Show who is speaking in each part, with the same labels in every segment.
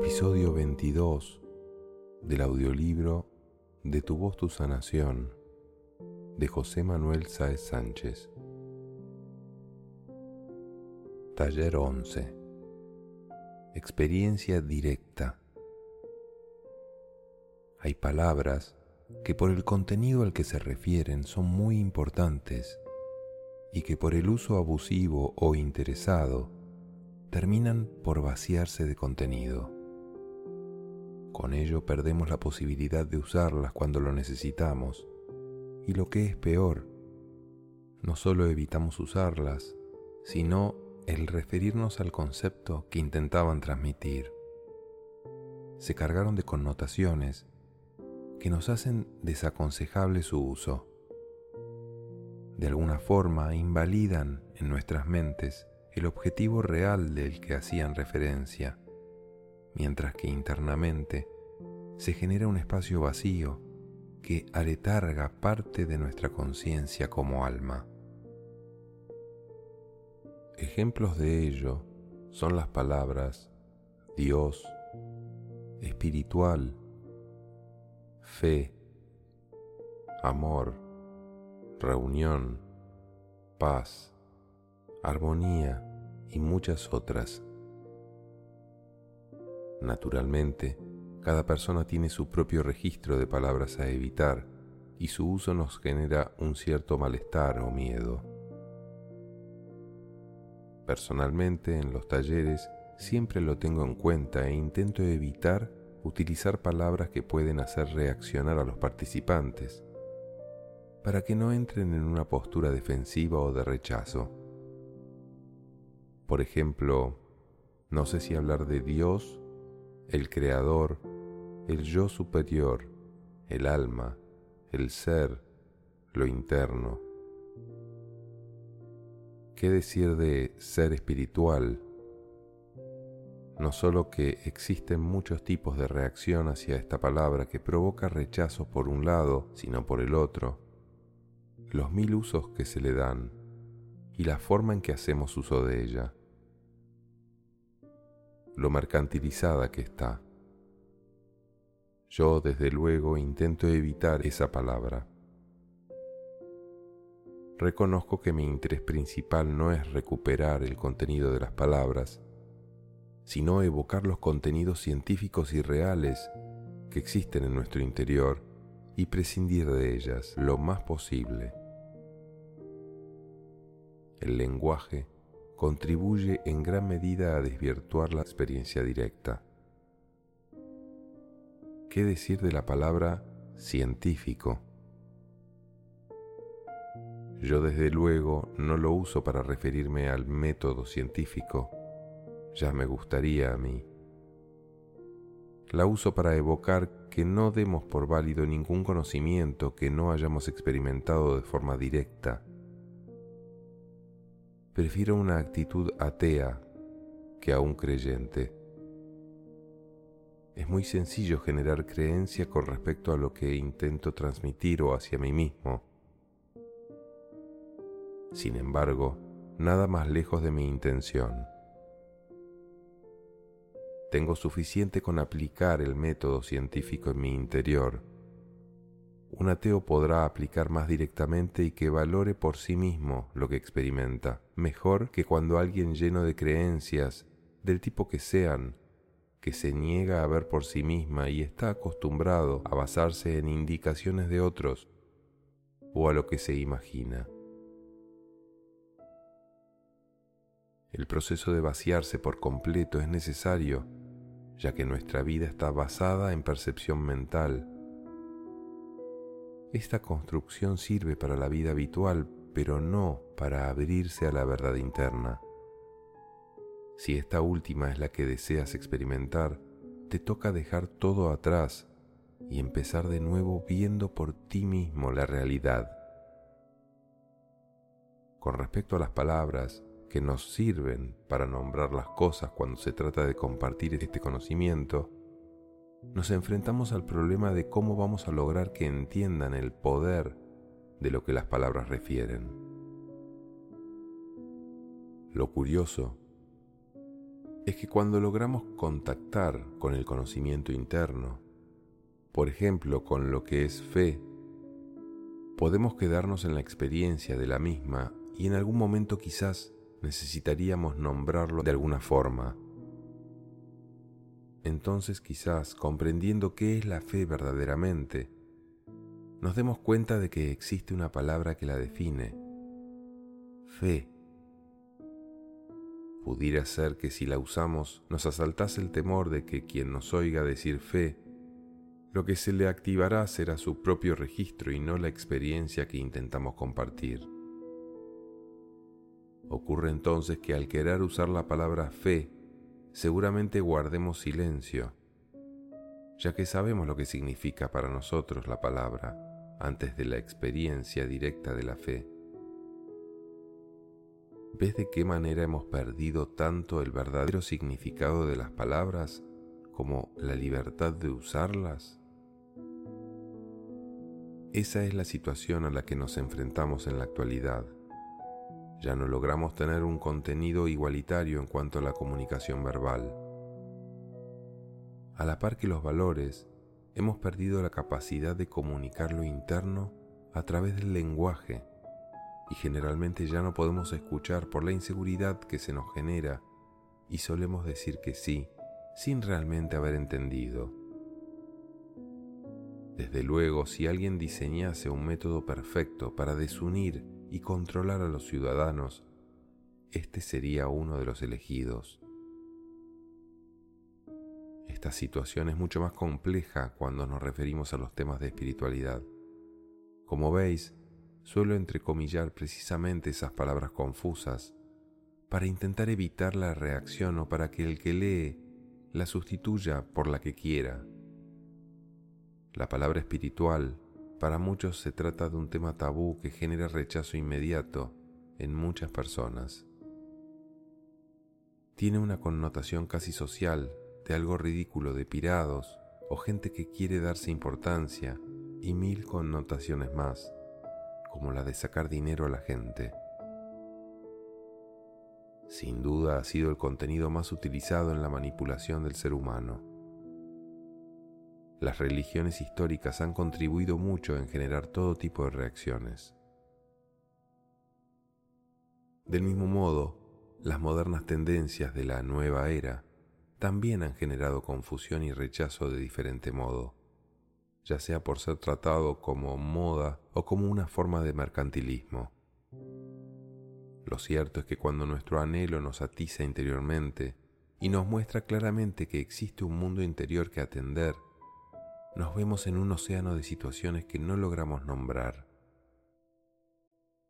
Speaker 1: Episodio 22 del audiolibro De tu voz, tu sanación de José Manuel Sáez Sánchez. Taller 11. Experiencia directa. Hay palabras que por el contenido al que se refieren son muy importantes y que por el uso abusivo o interesado terminan por vaciarse de contenido. Con ello perdemos la posibilidad de usarlas cuando lo necesitamos y lo que es peor, no solo evitamos usarlas, sino el referirnos al concepto que intentaban transmitir. Se cargaron de connotaciones que nos hacen desaconsejable su uso. De alguna forma invalidan en nuestras mentes el objetivo real del que hacían referencia, mientras que internamente se genera un espacio vacío que aletarga parte de nuestra conciencia como alma. Ejemplos de ello son las palabras Dios, espiritual, fe, amor, reunión, paz, armonía y muchas otras. Naturalmente, cada persona tiene su propio registro de palabras a evitar y su uso nos genera un cierto malestar o miedo. Personalmente, en los talleres siempre lo tengo en cuenta e intento evitar utilizar palabras que pueden hacer reaccionar a los participantes, para que no entren en una postura defensiva o de rechazo. Por ejemplo, no sé si hablar de Dios, el Creador, el yo superior, el alma, el ser, lo interno. ¿Qué decir de ser espiritual? No solo que existen muchos tipos de reacción hacia esta palabra que provoca rechazo por un lado, sino por el otro, los mil usos que se le dan y la forma en que hacemos uso de ella, lo mercantilizada que está. Yo desde luego intento evitar esa palabra. Reconozco que mi interés principal no es recuperar el contenido de las palabras, sino evocar los contenidos científicos y reales que existen en nuestro interior y prescindir de ellas lo más posible. El lenguaje contribuye en gran medida a desvirtuar la experiencia directa. ¿Qué decir de la palabra científico? Yo desde luego no lo uso para referirme al método científico, ya me gustaría a mí. La uso para evocar que no demos por válido ningún conocimiento que no hayamos experimentado de forma directa. Prefiero una actitud atea que a un creyente. Es muy sencillo generar creencia con respecto a lo que intento transmitir o hacia mí mismo. Sin embargo, nada más lejos de mi intención. Tengo suficiente con aplicar el método científico en mi interior. Un ateo podrá aplicar más directamente y que valore por sí mismo lo que experimenta, mejor que cuando alguien lleno de creencias, del tipo que sean, que se niega a ver por sí misma y está acostumbrado a basarse en indicaciones de otros o a lo que se imagina. El proceso de vaciarse por completo es necesario ya que nuestra vida está basada en percepción mental. Esta construcción sirve para la vida habitual, pero no para abrirse a la verdad interna. Si esta última es la que deseas experimentar, te toca dejar todo atrás y empezar de nuevo viendo por ti mismo la realidad. Con respecto a las palabras, que nos sirven para nombrar las cosas cuando se trata de compartir este conocimiento, nos enfrentamos al problema de cómo vamos a lograr que entiendan el poder de lo que las palabras refieren. Lo curioso es que cuando logramos contactar con el conocimiento interno, por ejemplo con lo que es fe, podemos quedarnos en la experiencia de la misma y en algún momento quizás necesitaríamos nombrarlo de alguna forma. Entonces quizás, comprendiendo qué es la fe verdaderamente, nos demos cuenta de que existe una palabra que la define. Fe. Pudiera ser que si la usamos nos asaltase el temor de que quien nos oiga decir fe, lo que se le activará será su propio registro y no la experiencia que intentamos compartir. Ocurre entonces que al querer usar la palabra fe, seguramente guardemos silencio, ya que sabemos lo que significa para nosotros la palabra antes de la experiencia directa de la fe. ¿Ves de qué manera hemos perdido tanto el verdadero significado de las palabras como la libertad de usarlas? Esa es la situación a la que nos enfrentamos en la actualidad. Ya no logramos tener un contenido igualitario en cuanto a la comunicación verbal. A la par que los valores, hemos perdido la capacidad de comunicar lo interno a través del lenguaje y generalmente ya no podemos escuchar por la inseguridad que se nos genera y solemos decir que sí sin realmente haber entendido. Desde luego, si alguien diseñase un método perfecto para desunir y controlar a los ciudadanos, este sería uno de los elegidos. Esta situación es mucho más compleja cuando nos referimos a los temas de espiritualidad. Como veis, suelo entrecomillar precisamente esas palabras confusas para intentar evitar la reacción o para que el que lee la sustituya por la que quiera. La palabra espiritual para muchos se trata de un tema tabú que genera rechazo inmediato en muchas personas. Tiene una connotación casi social de algo ridículo de pirados o gente que quiere darse importancia y mil connotaciones más, como la de sacar dinero a la gente. Sin duda ha sido el contenido más utilizado en la manipulación del ser humano. Las religiones históricas han contribuido mucho en generar todo tipo de reacciones. Del mismo modo, las modernas tendencias de la nueva era también han generado confusión y rechazo de diferente modo, ya sea por ser tratado como moda o como una forma de mercantilismo. Lo cierto es que cuando nuestro anhelo nos atiza interiormente y nos muestra claramente que existe un mundo interior que atender, nos vemos en un océano de situaciones que no logramos nombrar.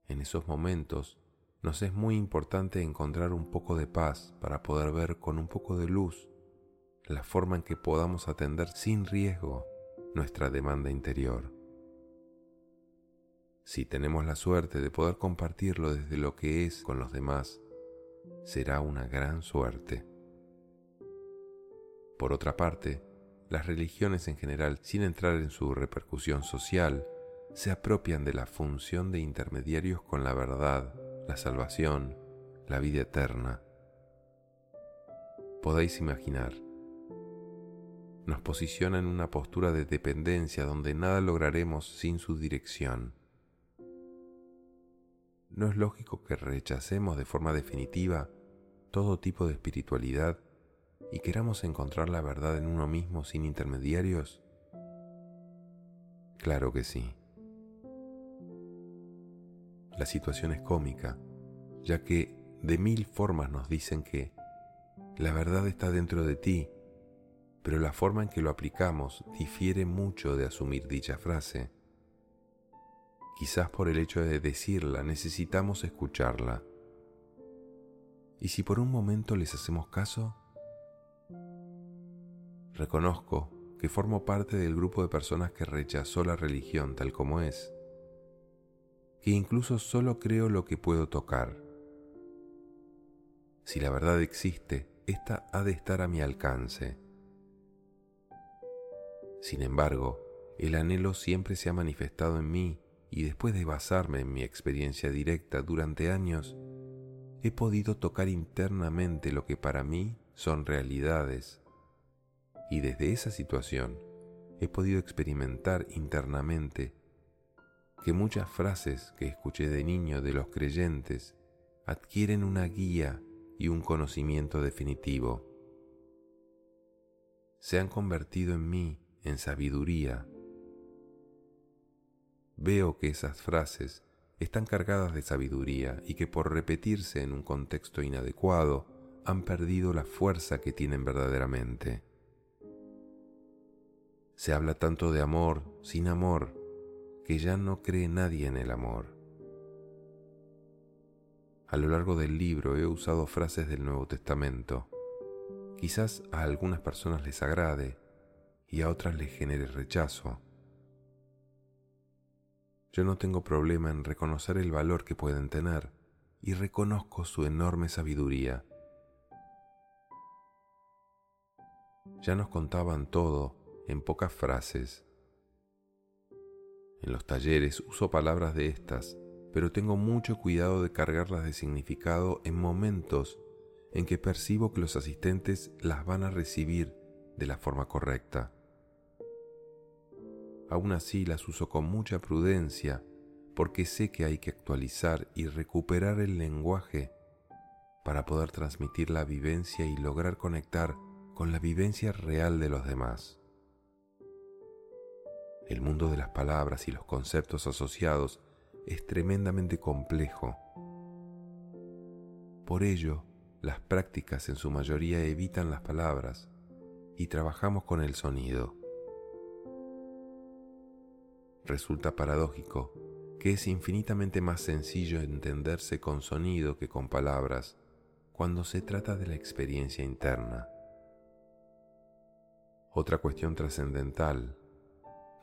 Speaker 1: En esos momentos, nos es muy importante encontrar un poco de paz para poder ver con un poco de luz la forma en que podamos atender sin riesgo nuestra demanda interior. Si tenemos la suerte de poder compartirlo desde lo que es con los demás, será una gran suerte. Por otra parte, las religiones en general, sin entrar en su repercusión social, se apropian de la función de intermediarios con la verdad la salvación, la vida eterna. Podéis imaginar, nos posiciona en una postura de dependencia donde nada lograremos sin su dirección. ¿No es lógico que rechacemos de forma definitiva todo tipo de espiritualidad y queramos encontrar la verdad en uno mismo sin intermediarios? Claro que sí. La situación es cómica, ya que de mil formas nos dicen que la verdad está dentro de ti, pero la forma en que lo aplicamos difiere mucho de asumir dicha frase. Quizás por el hecho de decirla necesitamos escucharla. ¿Y si por un momento les hacemos caso? Reconozco que formo parte del grupo de personas que rechazó la religión tal como es que incluso solo creo lo que puedo tocar. Si la verdad existe, ésta ha de estar a mi alcance. Sin embargo, el anhelo siempre se ha manifestado en mí y después de basarme en mi experiencia directa durante años, he podido tocar internamente lo que para mí son realidades. Y desde esa situación he podido experimentar internamente que muchas frases que escuché de niño de los creyentes adquieren una guía y un conocimiento definitivo. Se han convertido en mí en sabiduría. Veo que esas frases están cargadas de sabiduría y que por repetirse en un contexto inadecuado han perdido la fuerza que tienen verdaderamente. Se habla tanto de amor sin amor que ya no cree nadie en el amor. A lo largo del libro he usado frases del Nuevo Testamento. Quizás a algunas personas les agrade y a otras les genere rechazo. Yo no tengo problema en reconocer el valor que pueden tener y reconozco su enorme sabiduría. Ya nos contaban todo en pocas frases. En los talleres uso palabras de estas, pero tengo mucho cuidado de cargarlas de significado en momentos en que percibo que los asistentes las van a recibir de la forma correcta. Aún así las uso con mucha prudencia porque sé que hay que actualizar y recuperar el lenguaje para poder transmitir la vivencia y lograr conectar con la vivencia real de los demás. El mundo de las palabras y los conceptos asociados es tremendamente complejo. Por ello, las prácticas en su mayoría evitan las palabras y trabajamos con el sonido resulta paradójico que es infinitamente más sencillo entenderse con sonido que con palabras cuando se trata de la experiencia interna. Otra cuestión trascendental,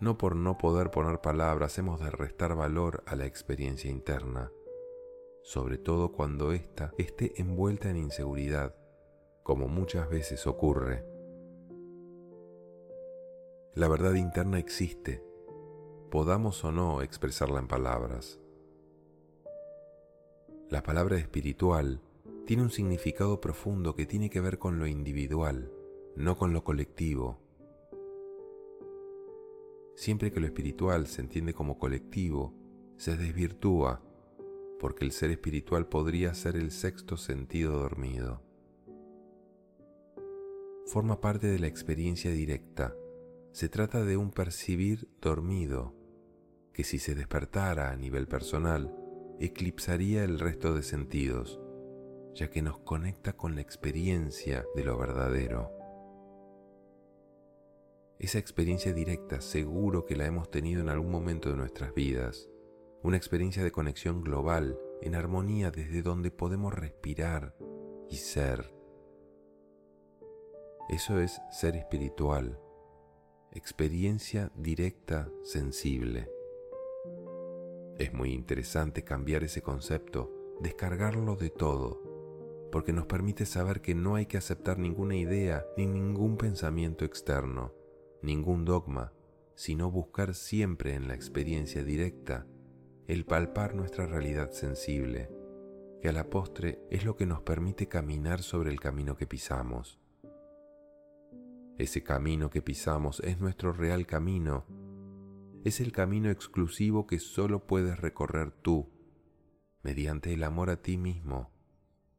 Speaker 1: no por no poder poner palabras hemos de restar valor a la experiencia interna, sobre todo cuando ésta esté envuelta en inseguridad, como muchas veces ocurre. La verdad interna existe podamos o no expresarla en palabras. La palabra espiritual tiene un significado profundo que tiene que ver con lo individual, no con lo colectivo. Siempre que lo espiritual se entiende como colectivo, se desvirtúa, porque el ser espiritual podría ser el sexto sentido dormido. Forma parte de la experiencia directa. Se trata de un percibir dormido, que si se despertara a nivel personal, eclipsaría el resto de sentidos, ya que nos conecta con la experiencia de lo verdadero. Esa experiencia directa seguro que la hemos tenido en algún momento de nuestras vidas, una experiencia de conexión global, en armonía desde donde podemos respirar y ser. Eso es ser espiritual, experiencia directa sensible. Es muy interesante cambiar ese concepto, descargarlo de todo, porque nos permite saber que no hay que aceptar ninguna idea ni ningún pensamiento externo, ningún dogma, sino buscar siempre en la experiencia directa el palpar nuestra realidad sensible, que a la postre es lo que nos permite caminar sobre el camino que pisamos. Ese camino que pisamos es nuestro real camino es el camino exclusivo que solo puedes recorrer tú, mediante el amor a ti mismo,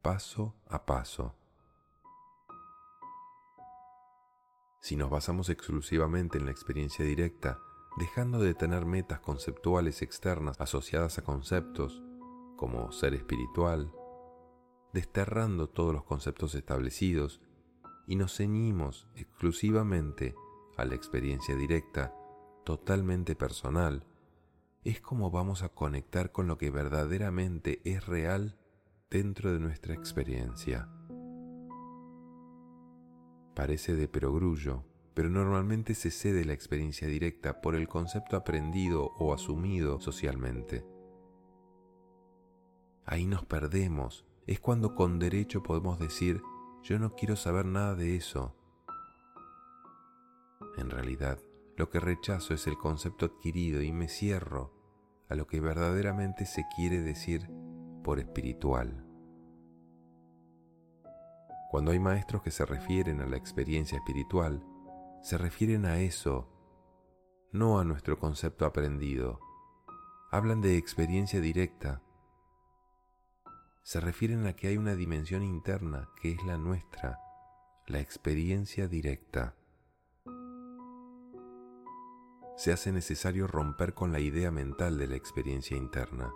Speaker 1: paso a paso. Si nos basamos exclusivamente en la experiencia directa, dejando de tener metas conceptuales externas asociadas a conceptos como ser espiritual, desterrando todos los conceptos establecidos y nos ceñimos exclusivamente a la experiencia directa, totalmente personal, es como vamos a conectar con lo que verdaderamente es real dentro de nuestra experiencia. Parece de perogrullo, pero normalmente se cede la experiencia directa por el concepto aprendido o asumido socialmente. Ahí nos perdemos, es cuando con derecho podemos decir, yo no quiero saber nada de eso. En realidad, lo que rechazo es el concepto adquirido y me cierro a lo que verdaderamente se quiere decir por espiritual. Cuando hay maestros que se refieren a la experiencia espiritual, se refieren a eso, no a nuestro concepto aprendido. Hablan de experiencia directa. Se refieren a que hay una dimensión interna que es la nuestra, la experiencia directa. Se hace necesario romper con la idea mental de la experiencia interna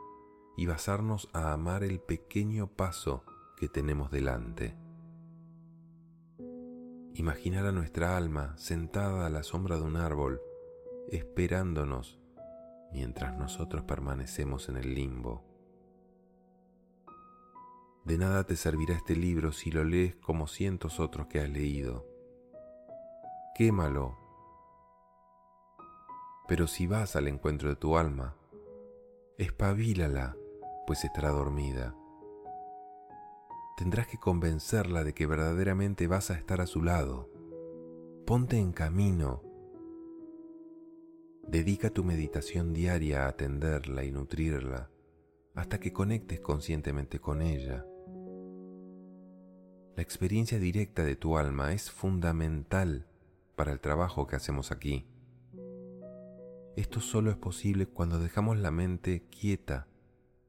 Speaker 1: y basarnos a amar el pequeño paso que tenemos delante. Imaginar a nuestra alma sentada a la sombra de un árbol, esperándonos mientras nosotros permanecemos en el limbo. De nada te servirá este libro si lo lees como cientos otros que has leído. Quémalo. Pero si vas al encuentro de tu alma, espabilala, pues estará dormida tendrás que convencerla de que verdaderamente vas a estar a su lado. Ponte en camino. Dedica tu meditación diaria a atenderla y nutrirla hasta que conectes conscientemente con ella. La experiencia directa de tu alma es fundamental para el trabajo que hacemos aquí. Esto solo es posible cuando dejamos la mente quieta,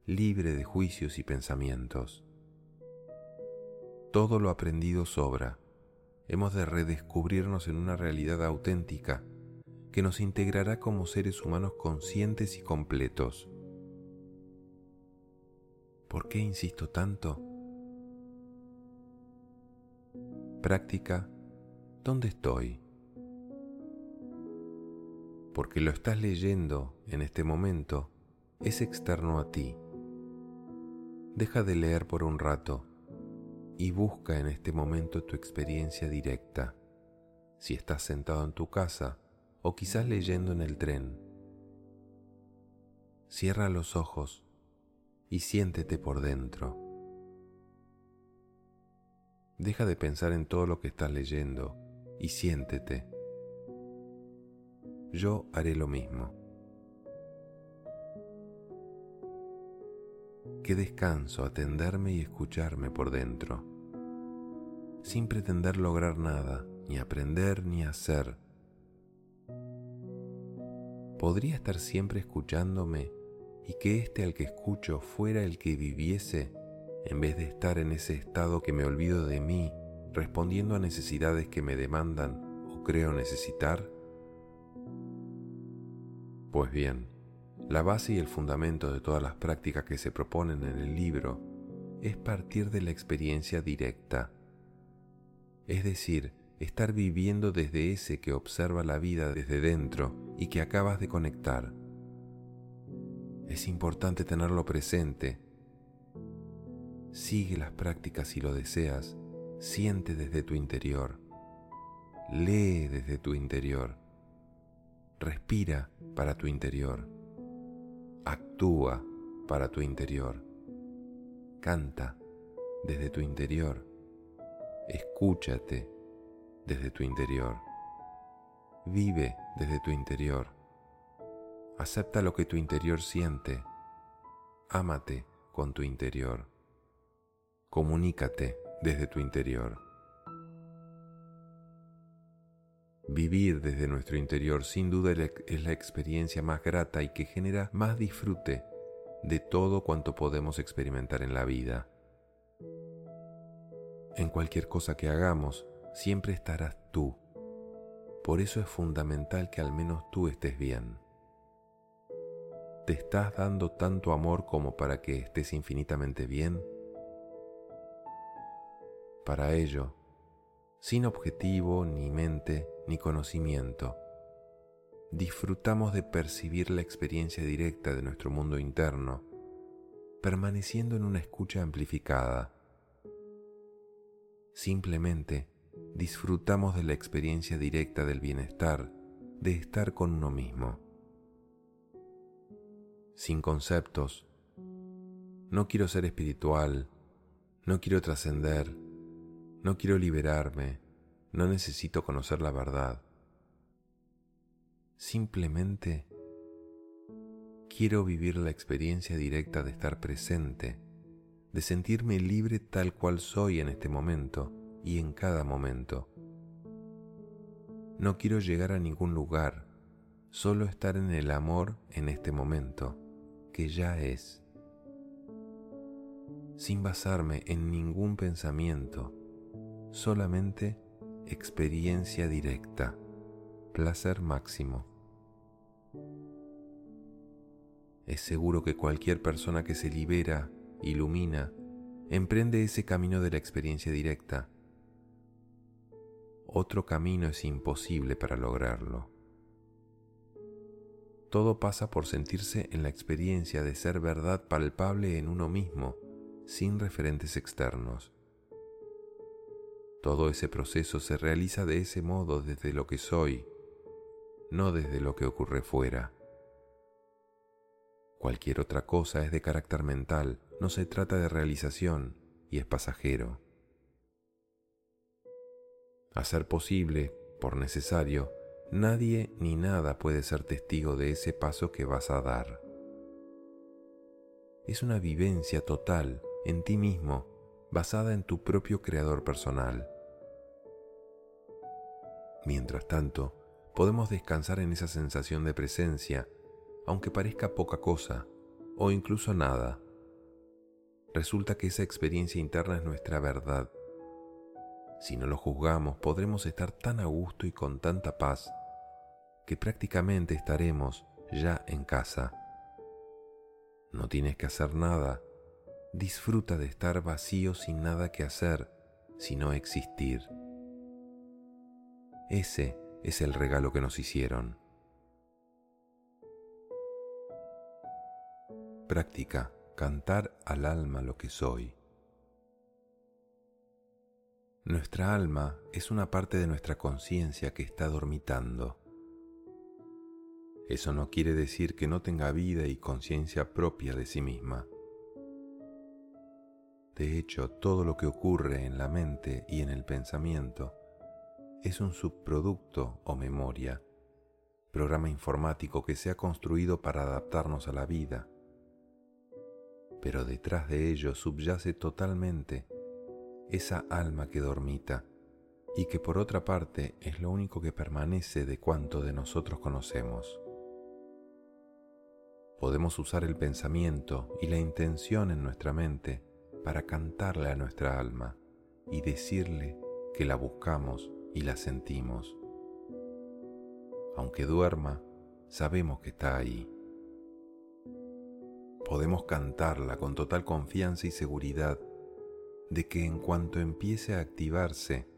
Speaker 1: libre de juicios y pensamientos. Todo lo aprendido sobra. Hemos de redescubrirnos en una realidad auténtica que nos integrará como seres humanos conscientes y completos. ¿Por qué insisto tanto? Práctica, ¿dónde estoy? Porque lo estás leyendo en este momento, es externo a ti. Deja de leer por un rato y busca en este momento tu experiencia directa, si estás sentado en tu casa o quizás leyendo en el tren. Cierra los ojos y siéntete por dentro. Deja de pensar en todo lo que estás leyendo y siéntete. Yo haré lo mismo. Qué descanso atenderme y escucharme por dentro, sin pretender lograr nada, ni aprender ni hacer. ¿Podría estar siempre escuchándome y que este al que escucho fuera el que viviese en vez de estar en ese estado que me olvido de mí, respondiendo a necesidades que me demandan o creo necesitar? Pues bien, la base y el fundamento de todas las prácticas que se proponen en el libro es partir de la experiencia directa, es decir, estar viviendo desde ese que observa la vida desde dentro y que acabas de conectar. Es importante tenerlo presente. Sigue las prácticas si lo deseas, siente desde tu interior, lee desde tu interior, respira para tu interior actúa para tu interior, canta desde tu interior, escúchate desde tu interior, vive desde tu interior, acepta lo que tu interior siente, ámate con tu interior, comunícate desde tu interior. Vivir desde nuestro interior sin duda es la experiencia más grata y que genera más disfrute de todo cuanto podemos experimentar en la vida. En cualquier cosa que hagamos, siempre estarás tú. Por eso es fundamental que al menos tú estés bien. ¿Te estás dando tanto amor como para que estés infinitamente bien? Para ello, sin objetivo ni mente ni conocimiento. Disfrutamos de percibir la experiencia directa de nuestro mundo interno, permaneciendo en una escucha amplificada. Simplemente disfrutamos de la experiencia directa del bienestar, de estar con uno mismo. Sin conceptos, no quiero ser espiritual, no quiero trascender, no quiero liberarme, no necesito conocer la verdad. Simplemente quiero vivir la experiencia directa de estar presente, de sentirme libre tal cual soy en este momento, y en cada momento. No quiero llegar a ningún lugar, solo estar en el amor en este momento, que ya es. Sin basarme en ningún pensamiento, solamente experiencia directa, placer máximo. Es seguro que cualquier persona que se libera, ilumina, emprende ese camino de la experiencia directa. Otro camino es imposible para lograrlo. Todo pasa por sentirse en la experiencia de ser verdad palpable en uno mismo, sin referentes externos. Todo ese proceso se realiza de ese modo desde lo que soy, no desde lo que ocurre fuera. Cualquier otra cosa es de carácter mental, no se trata de realización y es pasajero. A ser posible, por necesario, nadie ni nada puede ser testigo de ese paso que vas a dar. Es una vivencia total en ti mismo, basada en tu propio creador personal. Mientras tanto, podemos descansar en esa sensación de presencia aunque parezca poca cosa o incluso nada. Resulta que esa experiencia interna es nuestra verdad. Si no lo juzgamos, podremos estar tan a gusto y con tanta paz que prácticamente estaremos ya en casa. No tienes que hacer nada. Disfruta de estar vacío sin nada que hacer, sino existir. Ese es el regalo que nos hicieron. Práctica, cantar al alma lo que soy. Nuestra alma es una parte de nuestra conciencia que está dormitando. Eso no quiere decir que no tenga vida y conciencia propia de sí misma. De hecho, todo lo que ocurre en la mente y en el pensamiento es un subproducto o memoria, programa informático que se ha construido para adaptarnos a la vida pero detrás de ello subyace totalmente esa alma que dormita y que por otra parte es lo único que permanece de cuanto de nosotros conocemos. Podemos usar el pensamiento y la intención en nuestra mente para cantarle a nuestra alma y decirle que la buscamos y la sentimos. Aunque duerma, sabemos que está ahí podemos cantarla con total confianza y seguridad de que en cuanto empiece a activarse,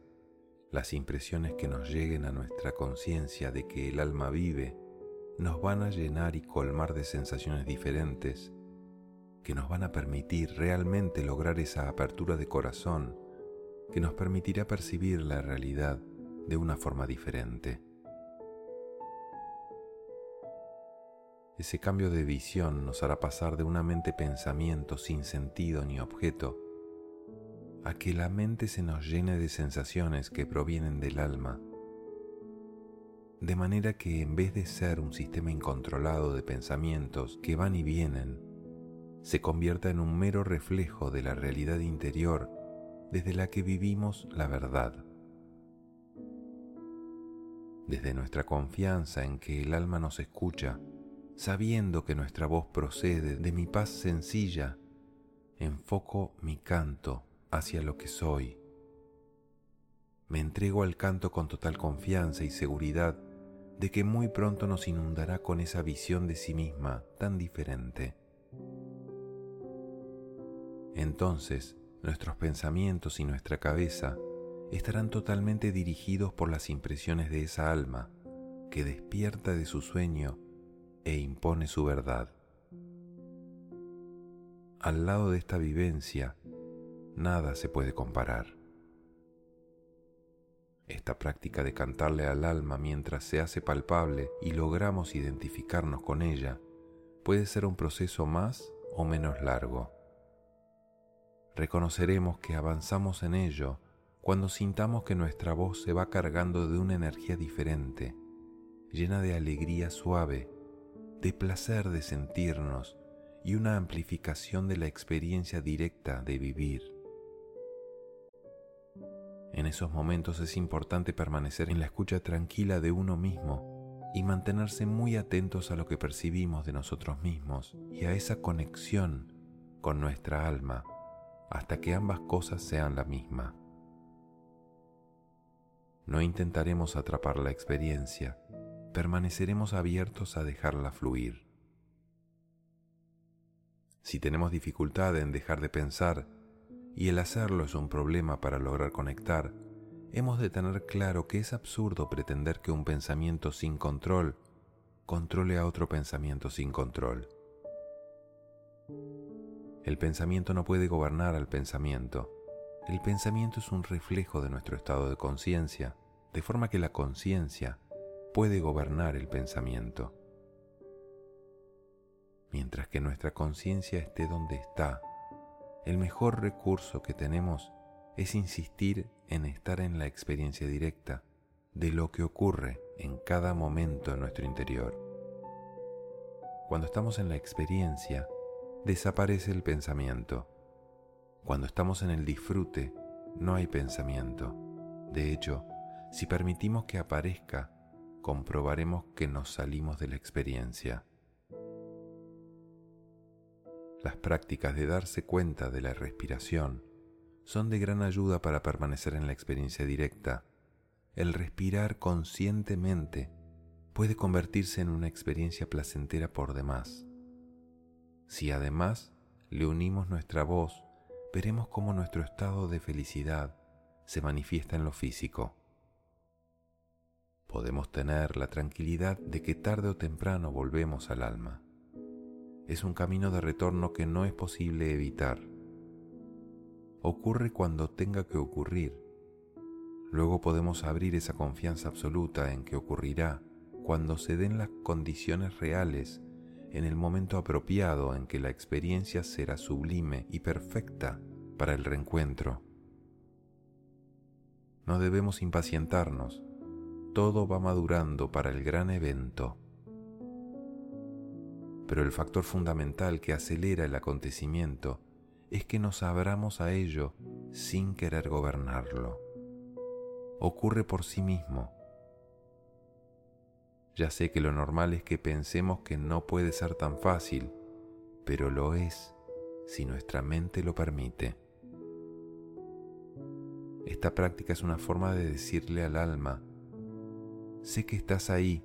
Speaker 1: las impresiones que nos lleguen a nuestra conciencia de que el alma vive nos van a llenar y colmar de sensaciones diferentes que nos van a permitir realmente lograr esa apertura de corazón que nos permitirá percibir la realidad de una forma diferente. Ese cambio de visión nos hará pasar de una mente pensamiento sin sentido ni objeto a que la mente se nos llene de sensaciones que provienen del alma, de manera que en vez de ser un sistema incontrolado de pensamientos que van y vienen, se convierta en un mero reflejo de la realidad interior desde la que vivimos la verdad. Desde nuestra confianza en que el alma nos escucha, sabiendo que nuestra voz procede de mi paz sencilla, enfoco mi canto hacia lo que soy. Me entrego al canto con total confianza y seguridad de que muy pronto nos inundará con esa visión de sí misma tan diferente. Entonces, nuestros pensamientos y nuestra cabeza estarán totalmente dirigidos por las impresiones de esa alma que despierta de su sueño e impone su verdad. Al lado de esta vivencia, nada se puede comparar. Esta práctica de cantarle al alma mientras se hace palpable y logramos identificarnos con ella puede ser un proceso más o menos largo. Reconoceremos que avanzamos en ello cuando sintamos que nuestra voz se va cargando de una energía diferente, llena de alegría suave de placer de sentirnos y una amplificación de la experiencia directa de vivir. En esos momentos es importante permanecer en la escucha tranquila de uno mismo y mantenerse muy atentos a lo que percibimos de nosotros mismos y a esa conexión con nuestra alma hasta que ambas cosas sean la misma. No intentaremos atrapar la experiencia, permaneceremos abiertos a dejarla fluir. Si tenemos dificultad en dejar de pensar y el hacerlo es un problema para lograr conectar, hemos de tener claro que es absurdo pretender que un pensamiento sin control controle a otro pensamiento sin control. El pensamiento no puede gobernar al pensamiento. El pensamiento es un reflejo de nuestro estado de conciencia, de forma que la conciencia puede gobernar el pensamiento. Mientras que nuestra conciencia esté donde está, el mejor recurso que tenemos es insistir en estar en la experiencia directa de lo que ocurre en cada momento en nuestro interior. Cuando estamos en la experiencia, desaparece el pensamiento. Cuando estamos en el disfrute, no hay pensamiento. De hecho, si permitimos que aparezca, comprobaremos que nos salimos de la experiencia. Las prácticas de darse cuenta de la respiración son de gran ayuda para permanecer en la experiencia directa. El respirar conscientemente puede convertirse en una experiencia placentera por demás. Si además le unimos nuestra voz, veremos cómo nuestro estado de felicidad se manifiesta en lo físico. Podemos tener la tranquilidad de que tarde o temprano volvemos al alma es un camino de retorno que no es posible evitar. Ocurre cuando tenga que ocurrir. Luego podemos abrir esa confianza absoluta en que ocurrirá cuando se den las condiciones reales en el momento apropiado en que la experiencia será sublime y perfecta para el reencuentro. No debemos impacientarnos, todo va madurando para el gran evento pero el factor fundamental que acelera el acontecimiento es que nos abramos a ello sin querer gobernarlo. Ocurre por sí mismo. Ya sé que lo normal es que pensemos que no puede ser tan fácil, pero lo es si nuestra mente lo permite. Esta práctica es una forma de decirle al alma, sé que estás ahí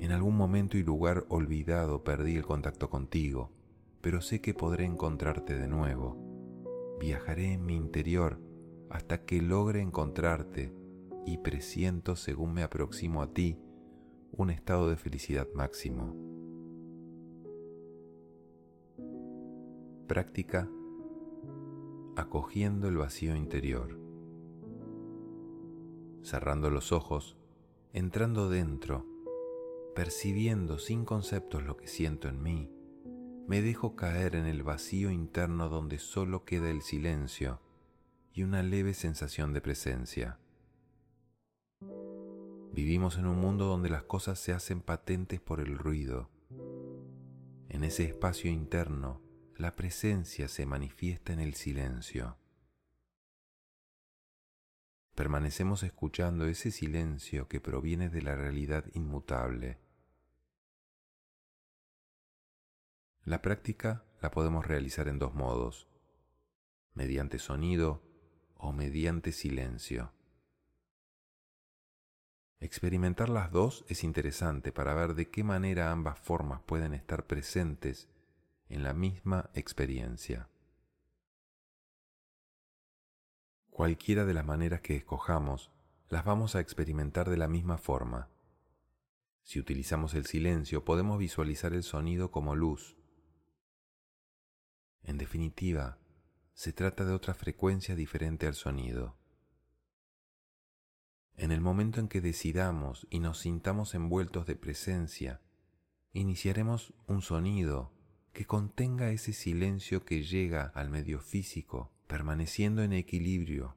Speaker 1: en algún momento y lugar olvidado perdí el contacto contigo, pero sé que podré encontrarte de nuevo. Viajaré en mi interior hasta que logre encontrarte y presiento según me aproximo a ti un estado de felicidad máximo. Práctica acogiendo el vacío interior. Cerrando los ojos, entrando dentro, percibiendo sin conceptos lo que siento en mí, me dejo caer en el vacío interno donde solo queda el silencio y una leve sensación de presencia. Vivimos en un mundo donde las cosas se hacen patentes por el ruido. En ese espacio interno, la presencia se manifiesta en el silencio. Permanecemos escuchando ese silencio que proviene de la realidad inmutable La práctica la podemos realizar en dos modos, mediante sonido o mediante silencio. Experimentar las dos es interesante para ver de qué manera ambas formas pueden estar presentes en la misma experiencia. Cualquiera de las maneras que escojamos, las vamos a experimentar de la misma forma. Si utilizamos el silencio, podemos visualizar el sonido como luz, en definitiva, se trata de otra frecuencia diferente al sonido. En el momento en que decidamos y nos sintamos envueltos de presencia, iniciaremos un sonido que contenga ese silencio que llega al medio físico, permaneciendo en equilibrio,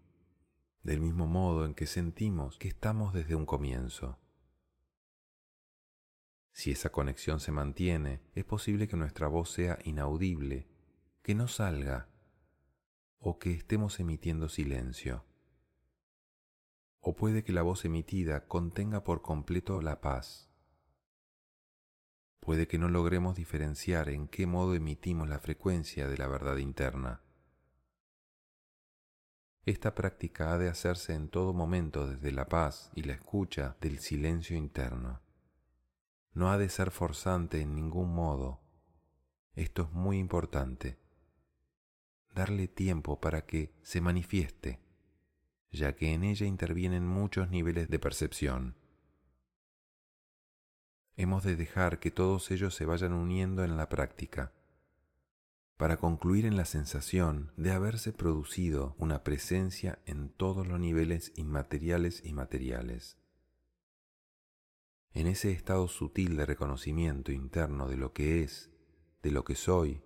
Speaker 1: del mismo modo en que sentimos que estamos desde un comienzo. Si esa conexión se mantiene, es posible que nuestra voz sea inaudible que no salga o que estemos emitiendo silencio. O puede que la voz emitida contenga por completo la paz. Puede que no logremos diferenciar en qué modo emitimos la frecuencia de la verdad interna. Esta práctica ha de hacerse en todo momento desde la paz y la escucha del silencio interno. No ha de ser forzante en ningún modo. Esto es muy importante. Darle tiempo para que se manifieste ya que en ella intervienen muchos niveles de percepción. Hemos de dejar que todos ellos se vayan uniendo en la práctica, para concluir en la sensación de haberse producido una presencia en todos los niveles inmateriales y materiales. En ese estado sutil de reconocimiento interno de lo que es, de lo que soy,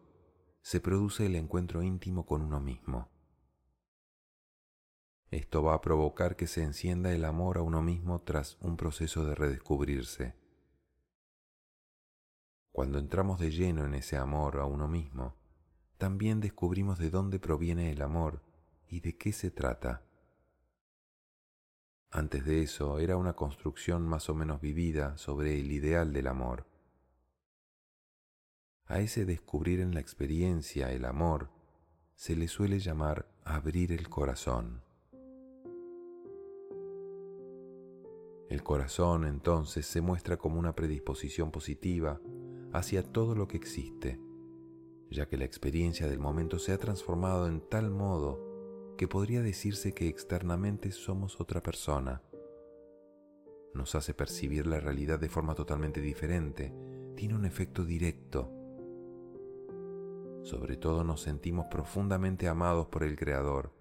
Speaker 1: se produce el encuentro íntimo con uno mismo. Esto va a provocar que se encienda el amor a uno mismo tras un proceso de redescubrirse. Cuando entramos de lleno en ese amor a uno mismo, también descubrimos de dónde proviene el amor y de qué se trata. Antes de eso era una construcción más o menos vivida sobre el ideal del amor. A ese descubrir en la experiencia el amor se le suele llamar abrir el corazón. El corazón entonces se muestra como una predisposición positiva hacia todo lo que existe, ya que la experiencia del momento se ha transformado en tal modo que podría decirse que externamente somos otra persona. Nos hace percibir la realidad de forma totalmente diferente, tiene un efecto directo. Sobre todo nos sentimos profundamente amados por el Creador,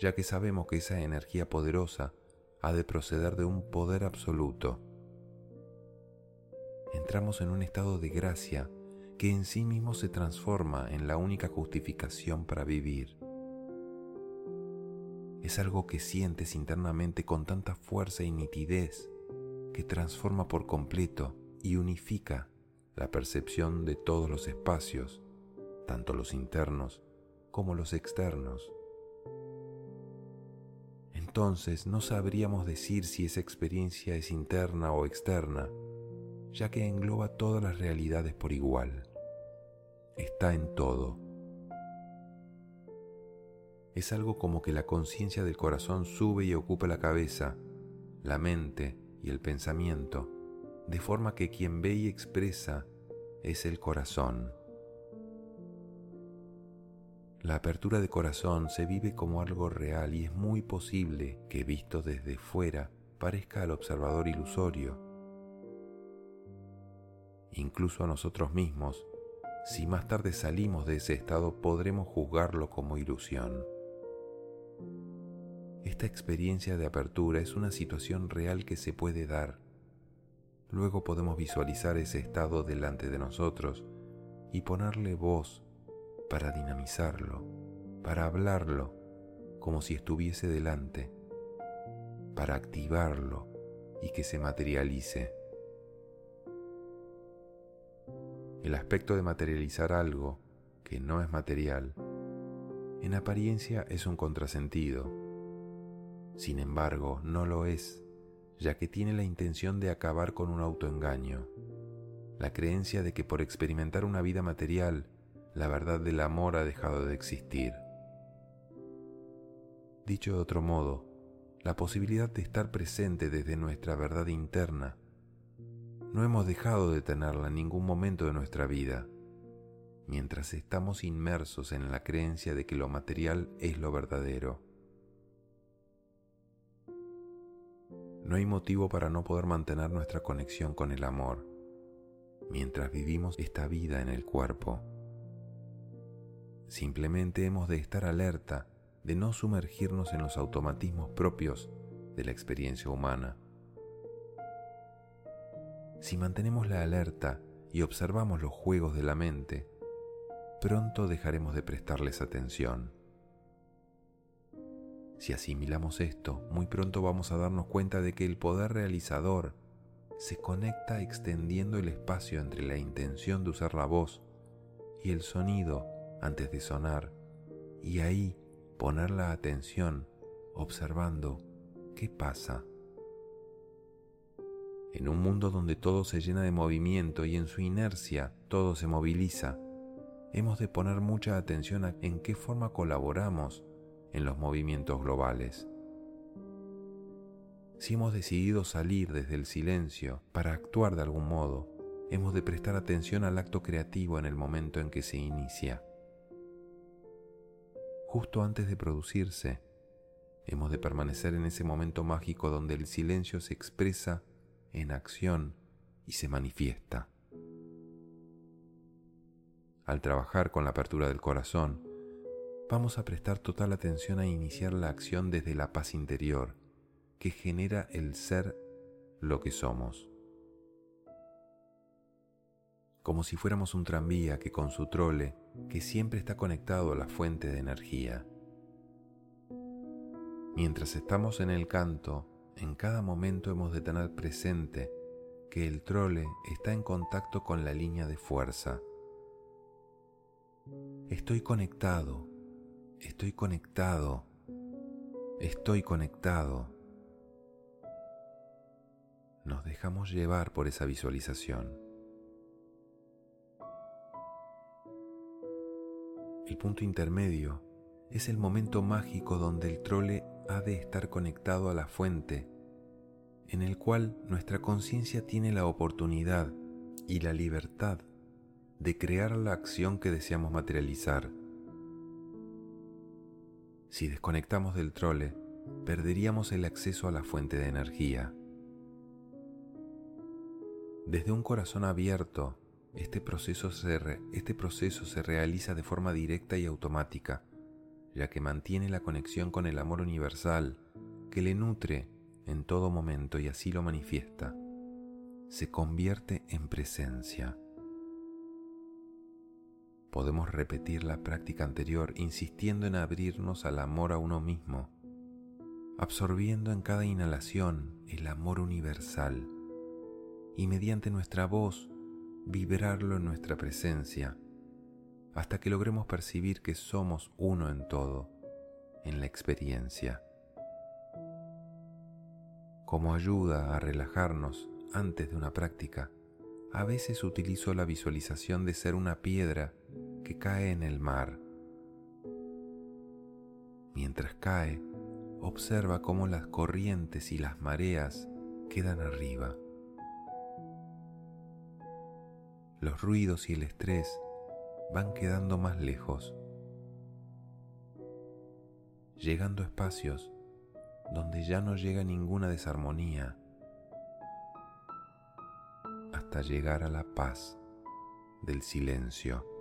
Speaker 1: ya que sabemos que esa energía poderosa ha de proceder de un poder absoluto. Entramos en un estado de gracia que en sí mismo se transforma en la única justificación para vivir. Es algo que sientes internamente con tanta fuerza y nitidez que transforma por completo y unifica la percepción de todos los espacios, tanto los internos como los externos entonces no sabríamos decir si esa experiencia es interna o externa, ya que engloba todas las realidades por igual. Está en todo. Es algo como que la conciencia del corazón sube y ocupa la cabeza, la mente y el pensamiento, de forma que quien ve y expresa es el corazón. La apertura de corazón se vive como algo real y es muy posible que visto desde fuera parezca al observador ilusorio. Incluso a nosotros mismos, si más tarde salimos de ese estado, podremos juzgarlo como ilusión. Esta experiencia de apertura es una situación real que se puede dar. Luego podemos visualizar ese estado delante de nosotros y ponerle voz para dinamizarlo, para hablarlo como si estuviese delante, para activarlo y que se materialice. El aspecto de materializar algo que no es material, en apariencia es un contrasentido. Sin embargo, no lo es, ya que tiene la intención de acabar con un autoengaño, la creencia de que por experimentar una vida material la verdad del amor ha dejado de existir. Dicho de otro modo, la posibilidad de estar presente desde nuestra verdad interna, no hemos dejado de tenerla en ningún momento de nuestra vida, mientras estamos inmersos en la creencia de que lo material es lo verdadero. No hay motivo para no poder mantener nuestra conexión con el amor, mientras vivimos esta vida en el cuerpo. Simplemente hemos de estar alerta de no sumergirnos en los automatismos propios de la experiencia humana. Si mantenemos la alerta y observamos los juegos de la mente, pronto dejaremos de prestarles atención. Si asimilamos esto, muy pronto vamos a darnos cuenta de que el poder realizador se conecta extendiendo el espacio entre la intención de usar la voz y el sonido antes de sonar y ahí poner la atención observando ¿qué pasa? En un mundo donde todo se llena de movimiento y en su inercia todo se moviliza, hemos de poner mucha atención a en qué forma colaboramos en los movimientos globales. Si hemos decidido salir desde el silencio para actuar de algún modo, hemos de prestar atención al acto creativo en el momento en que se inicia. Justo antes de producirse, hemos de permanecer en ese momento mágico donde el silencio se expresa en acción y se manifiesta. Al trabajar con la apertura del corazón, vamos a prestar total atención a iniciar la acción desde la paz interior que genera el ser lo que somos. Como si fuéramos un tranvía que con su trole, que siempre está conectado a la fuente de energía. Mientras estamos en el canto, en cada momento hemos de tener presente que el trole está en contacto con la línea de fuerza. Estoy conectado, estoy conectado, estoy conectado. Nos dejamos llevar por esa visualización. El punto intermedio es el momento mágico donde el trole ha de estar conectado a la fuente, en el cual nuestra conciencia tiene la oportunidad y la libertad de crear la acción que deseamos materializar. Si desconectamos del trole, perderíamos el acceso a la fuente de energía. Desde un corazón abierto, este proceso, se este proceso se realiza de forma directa y automática ya que mantiene la conexión con el amor universal que le nutre en todo momento y así lo manifiesta. Se convierte en presencia. Podemos repetir la práctica anterior insistiendo en abrirnos al amor a uno mismo, absorbiendo en cada inhalación el amor universal y mediante nuestra voz vibrarlo en nuestra presencia hasta que logremos percibir que somos uno en todo, en la experiencia. Como ayuda a relajarnos antes de una práctica, a veces utilizo la visualización de ser una piedra que cae en el mar. Mientras cae, observa cómo las corrientes y las mareas quedan arriba. Los ruidos y el estrés van quedando más lejos, llegando a espacios donde ya no llega ninguna desarmonía, hasta llegar a la paz del silencio.